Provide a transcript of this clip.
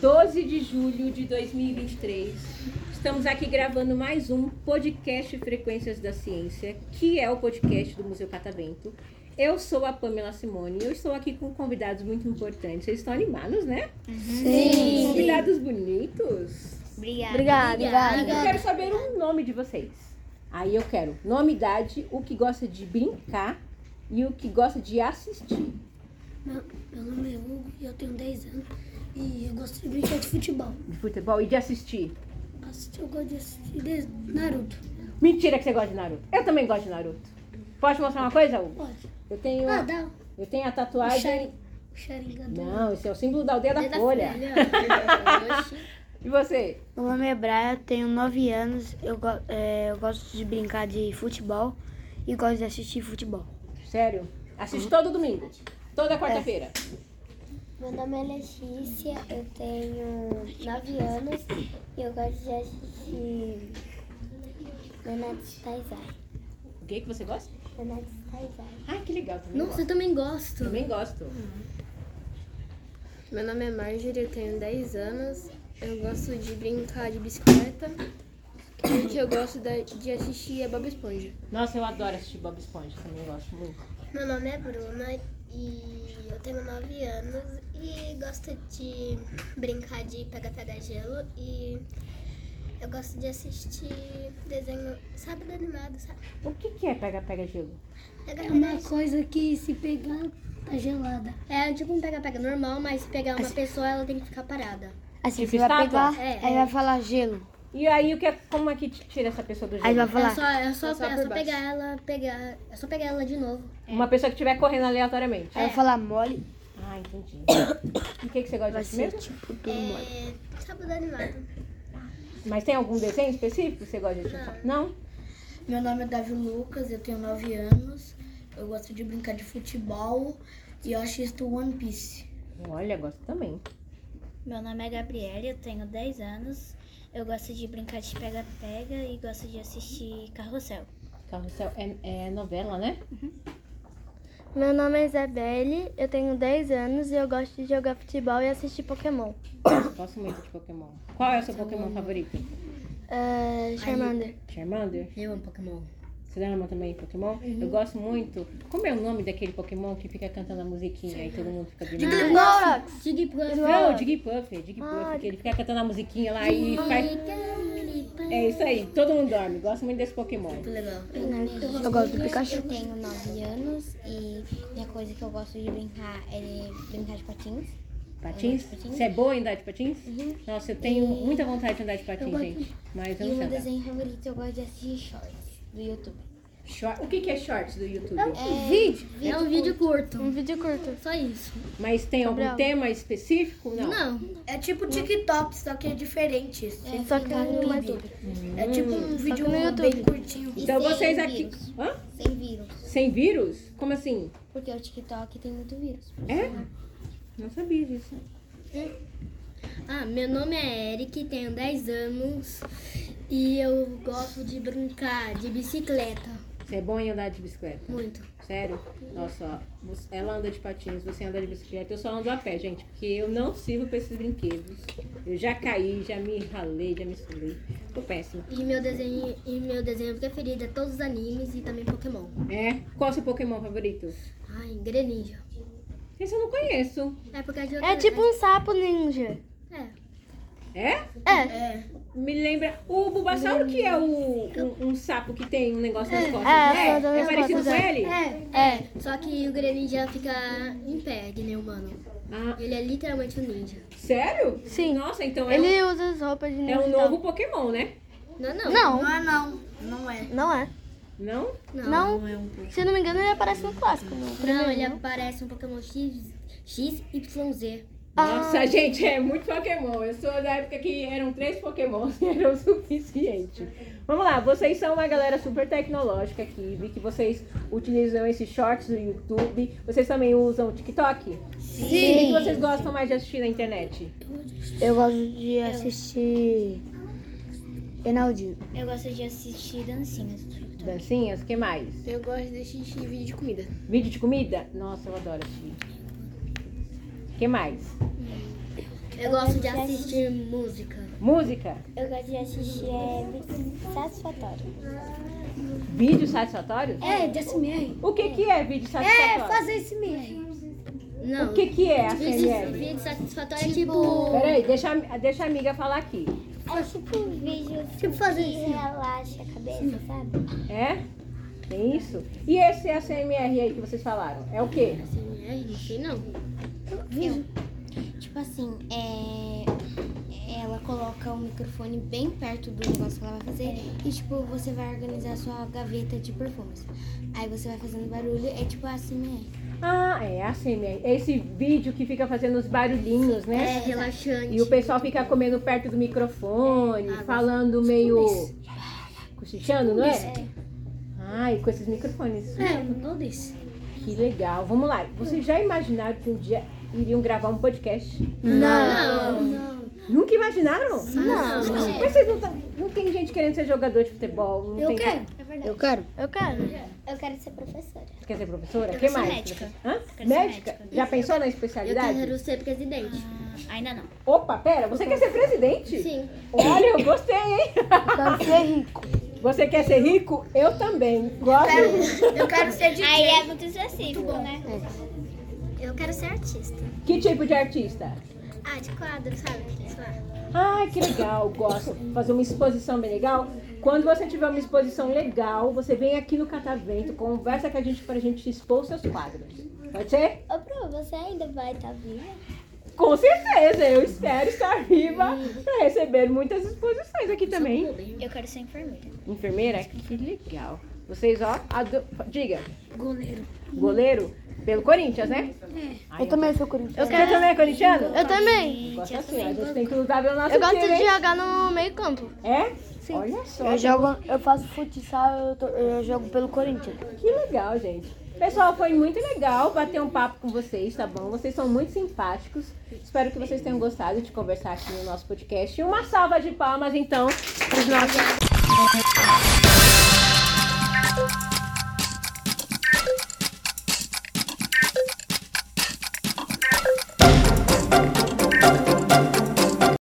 12 de julho de 2023. Estamos aqui gravando mais um podcast Frequências da Ciência, que é o podcast do Museu Catavento. Eu sou a Pamela Simone e eu estou aqui com convidados muito importantes. Vocês estão animados, né? Sim. Convidados bonitos. Obrigada. Obrigada. Eu quero saber o nome de vocês. Aí eu quero nome, idade, o que gosta de brincar e o que gosta de assistir. Meu, meu nome é Hugo e eu tenho 10 anos. E eu gosto de brincar de futebol. De futebol e de assistir. Assistir- Eu gosto de assistir de- Naruto. Mentira que você gosta de Naruto. Eu também gosto de Naruto. Pode mostrar uma coisa, Hugo? Pode. Eu tenho, Ah, dá. eu tenho a tatuagem. O Sharingan Não, esse é o símbolo da aldeia da da Folha. Folha. E você? Meu nome é Braia, tenho 9 anos. Eu, é, eu gosto de brincar de futebol e gosto de assistir futebol. Sério? Assiste todo domingo. Toda quarta-feira. Meu nome é Letícia, eu tenho 9 anos e eu gosto de assistir Nanatsu Taizai. O que, que você gosta? Nanatsu Taizai. Ai, que legal. Também Nossa, eu gosto. também gosto. Também gosto. Meu nome é Marjorie, eu tenho 10 anos. Eu gosto de brincar de bicicleta. E o que eu gosto da- de assistir é Bob Esponja. Nossa, eu adoro assistir Bob Esponja. Também gosto muito. Meu nome é Bruna e eu tenho 9 anos e gosto de brincar de pega-pega gelo e eu gosto de assistir desenho, sabe, do animado, sabe? O que, que é pega-pega-gelo? É Pega-pega uma coisa que se pegar, tá gelada. É tipo um pega-pega normal, mas se pegar uma pessoa, ela tem que ficar parada. Assim, Tipo você vai estátua? pegar, É, aí é. vai falar gelo. E aí, o que é, como é que tira essa pessoa do Aí vai gelo? falar. É só, é só, é por só baixo. pegar ela, pegar, é só pegar ela de novo. Uma pessoa que estiver correndo aleatoriamente. Aí vai falar mole, Ah, entendi. E o que, que você gosta vai de ser mesmo? tipo tudo mole. É, sabe do animado? Mas tem algum desenho específico que você gosta de assistir? Não? Meu nome é Davi Lucas, eu tenho 9 anos. Eu gosto de brincar de futebol e eu assisto One Piece. Olha, gosto também. Meu nome é Gabriele, eu tenho 10 anos. Eu gosto de brincar de pega-pega e gosto de assistir Carrossel. Carrossel é, é novela, né? Meu nome é Isabelle, eu tenho 10 anos e eu gosto de jogar futebol e assistir Pokémon. Gosto muito de Pokémon. Qual é o seu Pokémon favorito? É, Charmander. Charmander? Eu amo Pokémon. Você ama também Pokémon? Eu gosto muito. Como é o nome daquele Pokémon que fica cantando a musiquinha e todo mundo fica brincando? Snorlax. Jigglypuff. Não, Jigglypuff, Jigglypuff, que ele fica cantando a musiquinha lá e faz... É isso aí, todo mundo dorme. Gosto muito desse Pokémon. Legal. Eu gosto do Pikachu. Eu tenho 9 anos e a coisa que eu gosto de brincar é brincar de patins. Patins? Você é boa em andar de patins? Nossa, eu tenho muita vontade de andar de patins, gente. Mas eu E não sei meu desenho favorito eu gosto de assistir shorts do YouTube. Short- O que que é shorts do YouTube? Vídeo. É um vídeo curto. Um vídeo curto. Só isso. Mas tem algum Gabriel. tema específico? Não. Não. É tipo TikTok, só que é diferente. Só que no mais- YouTube. É tipo um vídeo no YouTube. bem curtinho. E Então sem vocês aqui... vírus. Hã? Sem vírus. Sem vírus? Como assim? Porque o TikTok tem muito vírus. É? Não sabia disso. Ah, meu nome é Eric, tenho 10 anos e eu gosto de brincar de bicicleta. Você é bom em andar de bicicleta? Muito. Sério? Nossa, ó, ela anda de patins, você anda de bicicleta, eu só ando a pé, gente, porque eu não sirvo pra esses brinquedos. Eu já caí, já me ralei, já me sulei. Tô péssima. E meu desenho, e meu desenho preferido é todos os animes e também Pokémon. É? Qual é o seu Pokémon favorito? Ai, Greninja. Esse eu não conheço. É porque de É tipo um sapo ninja. É. É? É. Me lembra. O Bulbasauro que é o, um, um sapo que tem um negócio nas costas. É, né? é nas parecido com é. ele? É, é. Só que o Greninja fica em pé, que nem humano. Ah, Ele é literalmente um ninja. sério? Sim. Nossa, então é, Ele usa as roupas de um, ninja. é um novo Pokémon, né? Não, não. Não, Não é não. Não é. não é. Não? Não, Não. Se eu não me engano, ele aparece no clássico. No não ele não? aparece um Pokémon X, XYZ. Nossa, gente, é muito Pokémon. Eu sou da época que eram três Pokémon e era o suficiente. Vamos lá, vocês são uma galera super tecnológica aqui. Vi que vocês utilizam esses shorts do YouTube. Vocês também usam o TikTok? Sim. O que que vocês gostam mais de assistir na internet? Eu gosto de assistir Enaldinho. Eu gosto de assistir dancinhas do TikTok. Dancinhas, o que mais? Eu gosto de assistir vídeo de comida. Vídeo de comida? Nossa, eu adoro assistir. O que mais? Eu gosto de assistir música. Música? Eu gosto de assistir é, vídeos satisfatórios. Vídeos satisfatórios? É, de SMR. O que que é vídeo satisfatório? É, fazer SMR. Não. O que que é a Vídeo, CMR? vídeo satisfatório é tipo. Peraí, deixa, a- deixa a amiga falar aqui. É tipo vídeos Tipo fazer que assim. relaxa a cabeça, sabe? É? Tem isso? E esse ACMR aí que vocês falaram? É o quê? SMR, não sei não. Tipo assim, é... ela coloca o microfone bem perto do negócio que ela vai fazer e, tipo, você vai organizar a sua gaveta de perfumes. Aí você vai fazendo barulho, é tipo assim, Ah, é ACMR. É esse vídeo que fica fazendo os barulhinhos, É né? relaxante. E o pessoal fica comendo perto do microfone, falando meio. cochichando, não é? Ai, com esses microfones. É, não desse. Que legal. Vamos lá. Vocês já imaginaram que um dia iriam gravar um podcast? Não. Nunca imaginaram? Não. Mas vocês não, tão- não tem gente querendo ser jogador de futebol? Não Eu tem... quero. Eu quero. Eu quero. Eu quero ser professora. Você quer ser professora? O que quero ser mais? médica. Hã? quero ser Médica? médica. Já pensou na Eu especialidade? quero ser presidente. Ah, ainda não. Opa, pera, você quer ser presidente? Sim. Olha, eu gostei, hein? Quero ser rico. Você quer ser rico? Eu também. Gosto. Eu quero ser DJ. Aí é muito específico, né? Eu quero ser artista. Que tipo de artista? Ah, de quadro, sabe? Ai, que legal, gosto. Fazer uma exposição bem legal. Quando você tiver uma exposição legal, você vem aqui no Catavento, conversa com a gente pra gente expor seus quadros. Pode ser? Ô, Pro, você ainda vai estar viva? Com certeza, eu espero estar viva para receber muitas exposições aqui também. Eu quero ser enfermeira. Enfermeira? Que legal. Vocês, ó, ado... diga. Goleiro. Goleiro? Pelo Corinthians, né? É. Eu também sou corintiano. Você também é corintiano? Eu também. Gosto assim, a gente tem que lutar pelo nosso Eu gosto time, de hein? jogar no meio campo. É? Olha só. Eu jogo, eu faço futsal, eu, tô- eu jogo pelo Corinthians. Que legal, gente. Pessoal, foi muito legal bater um papo com vocês, tá bom? Vocês são muito simpáticos. Espero que vocês tenham gostado de conversar aqui no nosso podcast. E uma salva de palmas, então, para os nossos